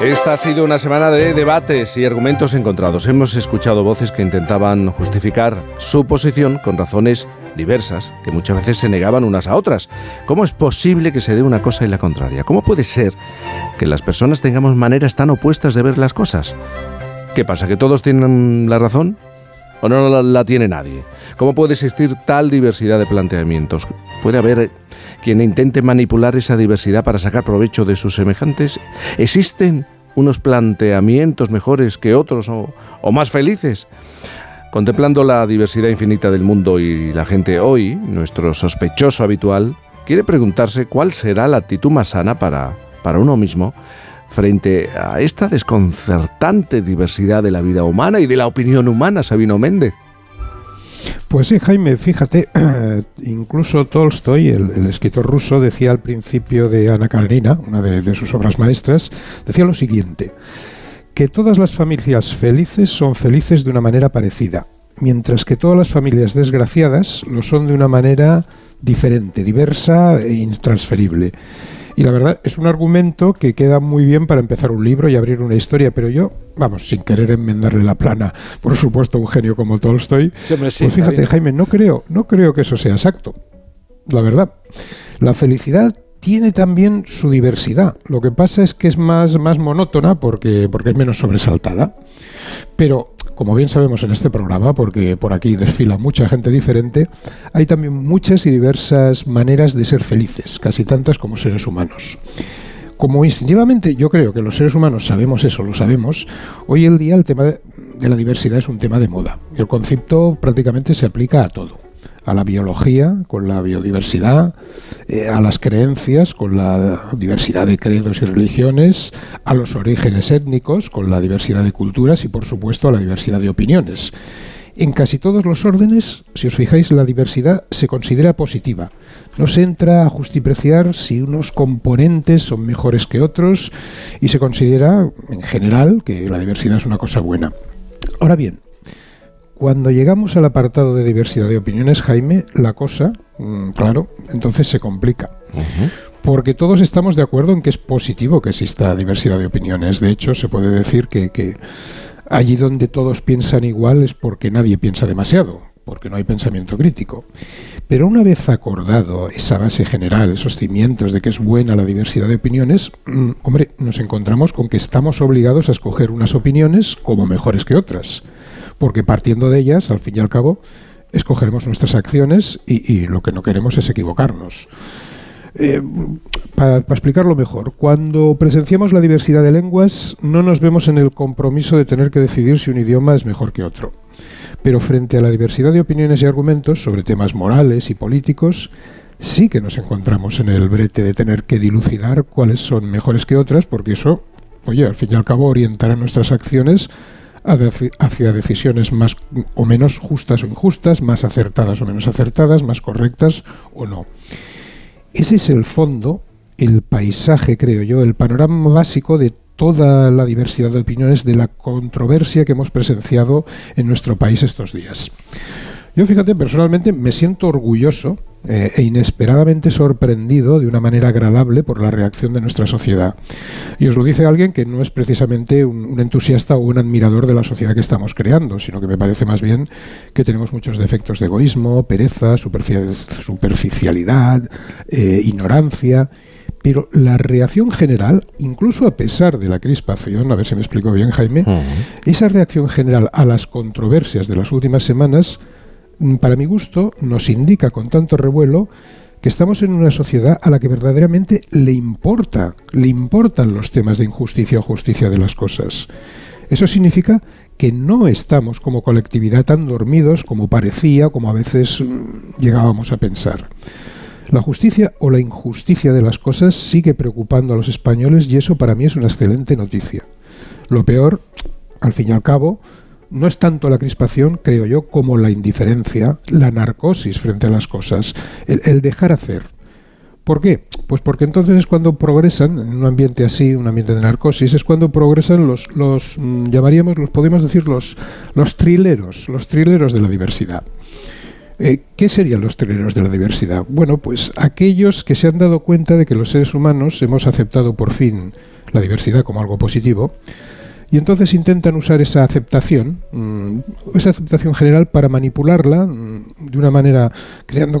Esta ha sido una semana de debates y argumentos encontrados. Hemos escuchado voces que intentaban justificar su posición con razones diversas, que muchas veces se negaban unas a otras. ¿Cómo es posible que se dé una cosa y la contraria? ¿Cómo puede ser que las personas tengamos maneras tan opuestas de ver las cosas? ¿Qué pasa? ¿Que todos tienen la razón? ¿O no la, tiene nadie? ¿Cómo puede existir tal diversidad de planteamientos? ¿Puede haber quien intente manipular esa diversidad para sacar provecho de sus semejantes? ¿Existen unos planteamientos mejores que otros o, más felices? Contemplando la diversidad infinita del mundo y la gente hoy, nuestro sospechoso habitual, quiere preguntarse cuál será la actitud más sana para, para uno mismo frente a esta desconcertante diversidad de la vida humana y de la opinión humana, Sabino Méndez. Pues sí, Jaime, fíjate, incluso Tolstoy, el, escritor ruso, decía al principio de Ana Karenina, una de, sus obras maestras, decía lo siguiente, que todas las familias felices son felices de una manera parecida, mientras que todas las familias desgraciadas lo son de una manera diferente, diversa e intransferible. Y la verdad es un argumento que queda muy bien para empezar un libro y abrir una historia, pero yo, vamos, sin querer enmendarle la plana, por supuesto, un genio como Tolstoy, pues fíjate, Jaime, no creo, no creo que eso sea exacto. La verdad, la felicidad tiene también su diversidad. Lo que pasa es que es más, más monótona porque, porque es menos sobresaltada. Pero como bien sabemos en este programa, porque por aquí desfila mucha gente diferente, hay también muchas y diversas maneras de ser felices, casi tantas como seres humanos. Como instintivamente yo creo que los seres humanos sabemos eso, lo sabemos, hoy el día el tema de la diversidad es un tema de moda. El concepto prácticamente se aplica a todo a la biología con la biodiversidad, eh, a las creencias con la diversidad de credos y religiones, a los orígenes étnicos con la diversidad de culturas y por supuesto a la diversidad de opiniones. En casi todos los órdenes, si os fijáis, la diversidad se considera positiva. No se entra a justipreciar si unos componentes son mejores que otros y se considera, en general, que la diversidad es una cosa buena. Ahora bien, cuando llegamos al apartado de diversidad de opiniones, Jaime, la cosa, mm, claro, entonces se complica. Porque todos estamos de acuerdo en que es positivo que exista diversidad de opiniones. De hecho, se puede decir que, allí donde todos piensan igual es porque nadie piensa demasiado, porque no hay pensamiento crítico. Pero una vez acordado esa base general, esos cimientos de que es buena la diversidad de opiniones, mm, hombre, nos encontramos con que estamos obligados a escoger unas opiniones como mejores que otras porque partiendo de ellas, al fin y al cabo, escogeremos nuestras acciones y, lo que no queremos es equivocarnos. Eh, para, explicarlo mejor, cuando presenciamos la diversidad de lenguas no nos vemos en el compromiso de tener que decidir si un idioma es mejor que otro. Pero frente a la diversidad de opiniones y argumentos sobre temas morales y políticos, sí que nos encontramos en el brete de tener que dilucidar cuáles son mejores que otras, porque eso, oye, al fin y al cabo orientará nuestras acciones hacia decisiones más o menos justas o injustas, más acertadas o menos acertadas, más correctas o no. Ese es el fondo, el paisaje, creo yo, el panorama básico de toda la diversidad de opiniones, de la controversia que hemos presenciado en nuestro país estos días. Yo fíjate, personalmente me siento orgulloso eh, e inesperadamente sorprendido de una manera agradable por la reacción de nuestra sociedad. Y os lo dice alguien que no es precisamente un, entusiasta o un admirador de la sociedad que estamos creando, sino que me parece más bien que tenemos muchos defectos de egoísmo, pereza, superficialidad, eh, ignorancia. Pero la reacción general, incluso a pesar de la crispación, a ver si me explico bien Jaime, esa reacción general a las controversias de las últimas semanas para mi gusto, nos indica con tanto revuelo que estamos en una sociedad a la que verdaderamente le importa, le importan los temas de injusticia o justicia de las cosas. Eso significa que no estamos como colectividad tan dormidos como parecía, como a veces mm, llegábamos a pensar. La justicia o la injusticia de las cosas sigue preocupando a los españoles y eso para mí es una excelente noticia. Lo peor, al fin y al cabo, no es tanto la crispación, creo yo, como la indiferencia, la narcosis frente a las cosas, el, dejar hacer. ¿Por qué? Pues porque entonces es cuando progresan, en un ambiente así, un ambiente de narcosis, es cuando progresan los, los mm, llamaríamos, los podemos decir, los, los trileros, los trileros de la diversidad. Eh, ¿Qué serían los trileros de la diversidad? Bueno, pues aquellos que se han dado cuenta de que los seres humanos hemos aceptado por fin la diversidad como algo positivo, y entonces intentan usar esa aceptación, mm, esa aceptación general para manipularla mm, de una manera creando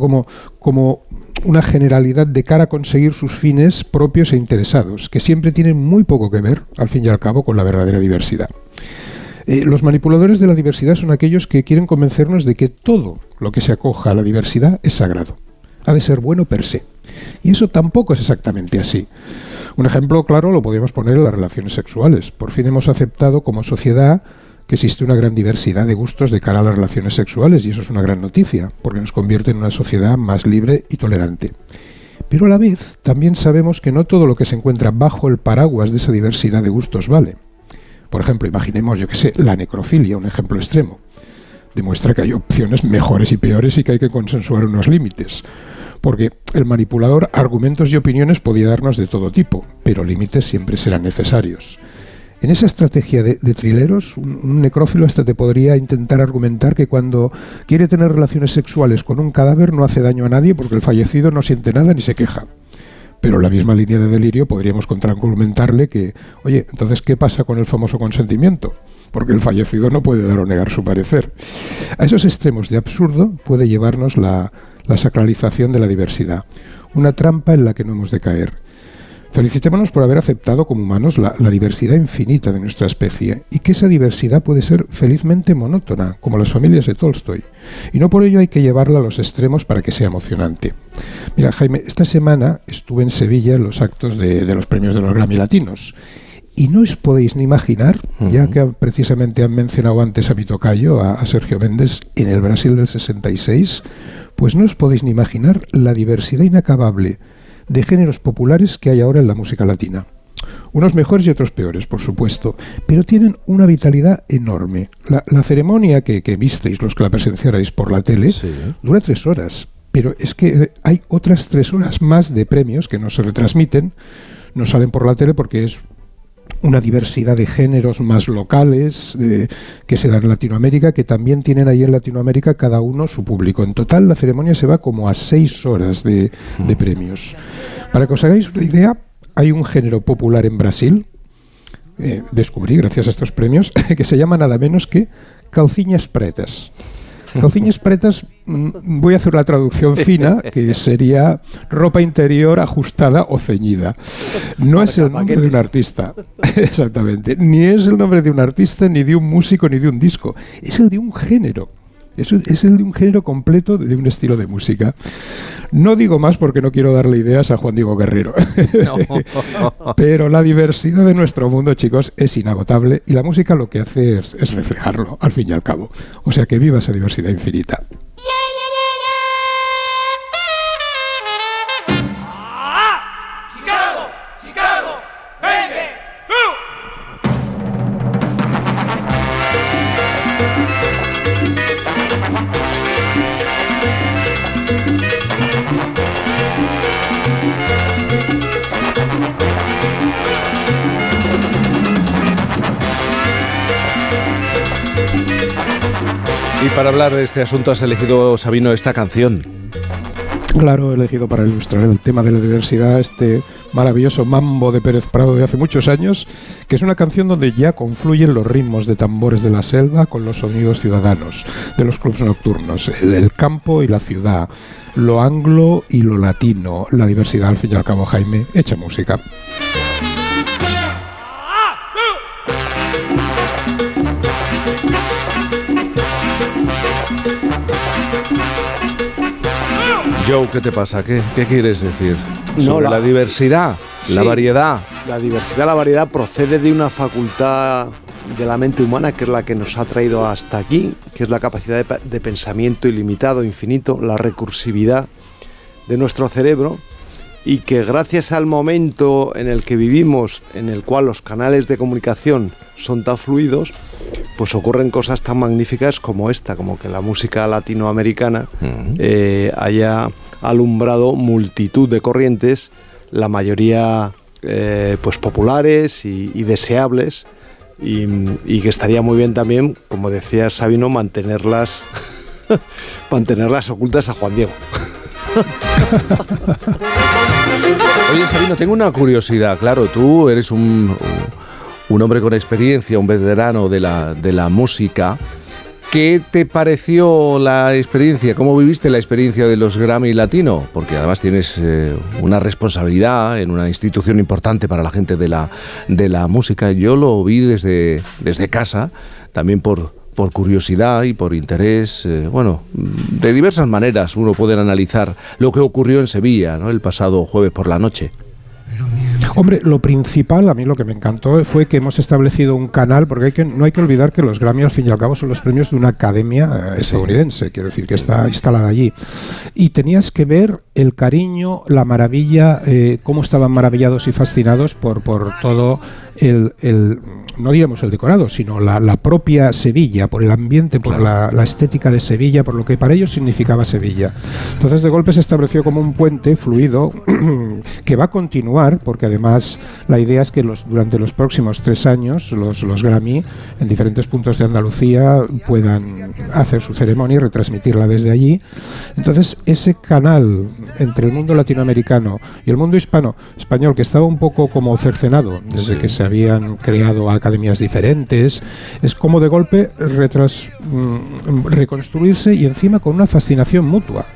como, una generalidad de cara a conseguir sus fines propios e interesados, que siempre tienen muy poco que ver, al fin y al cabo, con la verdadera diversidad. Eh, los manipuladores de la diversidad son aquellos que quieren convencernos de que todo lo que se acoja a la diversidad es sagrado. Ha de ser bueno per se. Y eso tampoco es exactamente así. Un ejemplo claro lo podemos poner en las relaciones sexuales. Por fin hemos aceptado como sociedad que existe una gran diversidad de gustos de cara a las relaciones sexuales y eso es una gran noticia, porque nos convierte en una sociedad más libre y tolerante. Pero a la vez también sabemos que no todo lo que se encuentra bajo el paraguas de esa diversidad de gustos vale. Por ejemplo, imaginemos, yo que sé, la necrofilia, un ejemplo extremo. Demuestra que hay opciones mejores y peores y que hay que consensuar unos límites porque el manipulador argumentos y opiniones podía darnos de todo tipo, pero límites siempre serán necesarios. En esa estrategia de, trileros, un, necrófilo hasta te podría intentar argumentar que cuando quiere tener relaciones sexuales con un cadáver no hace daño a nadie porque el fallecido no siente nada ni se queja. Pero en la misma línea de delirio podríamos contraargumentarle que, oye, entonces, ¿qué pasa con el famoso consentimiento? Porque el fallecido no puede dar o negar su parecer. A esos extremos de absurdo puede llevarnos la, sacralización de la diversidad, una trampa en la que no hemos de caer. Felicitémonos por haber aceptado como humanos la, diversidad infinita de nuestra especie y que esa diversidad puede ser felizmente monótona, como las familias de Tolstoy. Y no por ello hay que llevarla a los extremos para que sea emocionante. Mira, Jaime, esta semana estuve en Sevilla en los actos de, los premios de los Grammy Latinos y no os podéis ni imaginar, ya que precisamente han mencionado antes a mi tocayo, a, a Sergio Méndez, en el Brasil del 66, pues no os podéis ni imaginar la diversidad inacabable de géneros populares que hay ahora en la música latina. Unos mejores y otros peores, por supuesto, pero tienen una vitalidad enorme. La, ceremonia que, visteis, los que la presenciarais por la tele, dura tres horas, pero es que eh, hay otras tres horas más de premios que no se retransmiten, no salen por la tele porque es una diversidad de géneros más locales que se dan en Latinoamérica, que también tienen ahí en Latinoamérica cada uno su público. En total la ceremonia se va como a seis horas de, de premios. Para que os hagáis una idea, hay un género popular en Brasil, eh, descubrí gracias a estos premios, que se llama nada menos que calciñas pretas. Calciñas pretas, mm, voy a hacer la traducción fina, que sería ropa interior ajustada o ceñida. No es el nombre de un artista, exactamente. Ni es el nombre de un artista, ni de un músico, ni de un disco. Es el de un género. Es, es el de un género completo de un estilo de música. No digo más porque no quiero darle ideas a Juan Diego Guerrero. Pero la diversidad de nuestro mundo, chicos, es inagotable y la música lo que hace es reflejarlo, al fin y al cabo. O sea que viva esa diversidad infinita. Y para hablar de este asunto has elegido, Sabino, esta canción. Claro, he elegido para ilustrar el tema de la diversidad este maravilloso mambo de Pérez Prado de hace muchos años, que es una canción donde ya confluyen los ritmos de tambores de la selva con los sonidos ciudadanos de los clubes nocturnos, el, campo y la ciudad, lo anglo y lo latino, la diversidad al fin y al cabo, Jaime, hecha música. Joe, ¿qué te pasa? ¿Qué, quieres decir? Sobre la, diversidad, la variedad. La diversidad, la variedad procede de una facultad de la mente humana que es la que nos ha traído hasta aquí, que es la capacidad de, pensamiento ilimitado, infinito, la recursividad de nuestro cerebro y que gracias al momento en el que vivimos, en el cual los canales de comunicación son tan fluidos, pues ocurren cosas tan magníficas como esta, como que la música latinoamericana eh, haya alumbrado multitud de corrientes, la mayoría eh, pues populares y, deseables, y, que estaría muy bien también, como decía Sabino, mantenerlas, mantenerlas ocultas a Juan Diego. Oye, Sabino, tengo una curiosidad. Claro, tú eres un, un hombre con experiencia, un veterano de la, de la música. ¿Qué te pareció la experiencia? ¿Cómo viviste la experiencia de los Grammy Latino? Porque además tienes eh, una responsabilidad en una institución importante para la gente de la, de la música. Yo lo vi desde, desde casa, también por, por curiosidad y por interés, eh, bueno, de diversas maneras uno puede analizar lo que ocurrió en Sevilla ¿no? el pasado jueves por la noche. Hombre, lo principal, a mí lo que me encantó fue que hemos establecido un canal, porque hay que, no hay que olvidar que los Grammy al fin y al cabo son los premios de una academia eh, estadounidense, quiero decir, que está instalada allí. Y tenías que ver el cariño, la maravilla, eh, cómo estaban maravillados y fascinados por, por todo el, el no digamos el decorado, sino la, la propia Sevilla, por el ambiente, por la, la, estética de Sevilla, por lo que para ellos significaba Sevilla. Entonces de golpe se estableció como un puente fluido que va a continuar, porque además la idea es que los, durante los próximos tres años los, los Grammy en diferentes puntos de Andalucía puedan hacer su ceremonia y retransmitirla desde allí. Entonces ese canal entre el mundo latinoamericano y el mundo hispano español que estaba un poco como cercenado desde sí. que se habían creado academias diferentes, es como de golpe retras, mm, reconstruirse y encima con una fascinación mutua,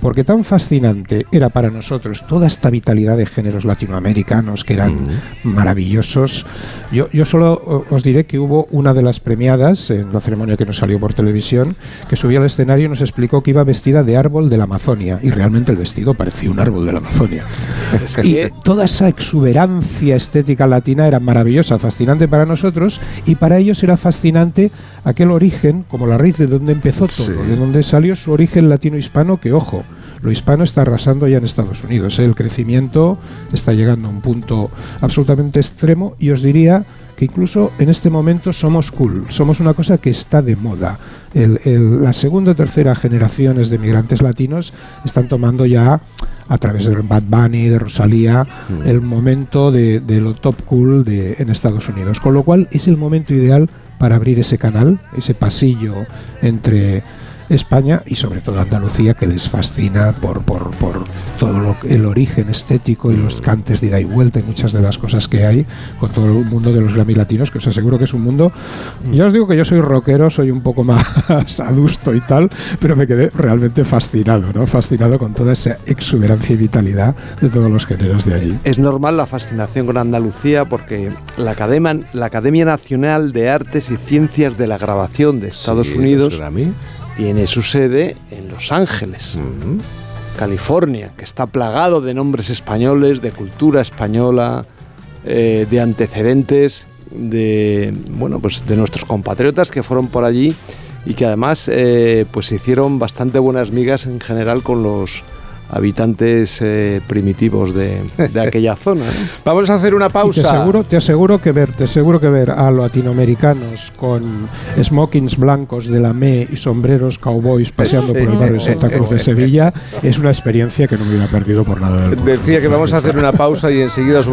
porque tan fascinante era para nosotros toda esta vitalidad de géneros latinoamericanos que eran maravillosos. Yo, yo solo os diré que hubo una de las premiadas en la ceremonia que nos salió por televisión, que subió al escenario y nos explicó que iba vestida de árbol de la Amazonia, y realmente el vestido parecía un árbol de la Amazonia. y toda esa exuberancia estética latina era maravillosa, fascinante para nosotros, y para ellos era fascinante aquel origen, como la raíz de donde empezó todo, sí. de donde salió su origen latino-hispano, que ojo, lo hispano está arrasando ya en Estados Unidos. ¿eh? El crecimiento está llegando a un punto absolutamente extremo y os diría que incluso en este momento somos cool, somos una cosa que está de moda. El, el, la segunda o tercera generaciones de migrantes latinos están tomando ya a través de Bad Bunny, de Rosalía, mm. el momento de, de, lo top cool de, en Estados Unidos. Con lo cual es el momento ideal para abrir ese canal, ese pasillo entre España y sobre todo Andalucía que les fascina por, por, por todo lo, el origen estético y los cantes de ida y vuelta y muchas de las cosas que hay con todo el mundo de los Grammy latinos que os aseguro que es un mundo ya os digo que yo soy rockero soy un poco más adusto y tal pero me quedé realmente fascinado ¿no? fascinado con toda esa exuberancia y vitalidad de todos los géneros de allí. Es normal la fascinación con Andalucía porque la Academia, la Academia Nacional de Artes y Ciencias de la Grabación de Estados sí, Unidos tiene su sede en Los Ángeles, uh -huh. California, que está plagado de nombres españoles, de cultura española, eh, de antecedentes de bueno pues de nuestros compatriotas que fueron por allí y que además eh, pues hicieron bastante buenas migas en general con los habitantes eh, primitivos de, de aquella zona. ¿no? Vamos a hacer una pausa. Te aseguro, te aseguro que ver, te aseguro que ver a latinoamericanos con smokings blancos de la ME y sombreros cowboys paseando sí. por el barrio de Santa Cruz de Sevilla es una experiencia que no me hubiera perdido por nada. Decía que vamos a hacer una pausa y enseguida os voy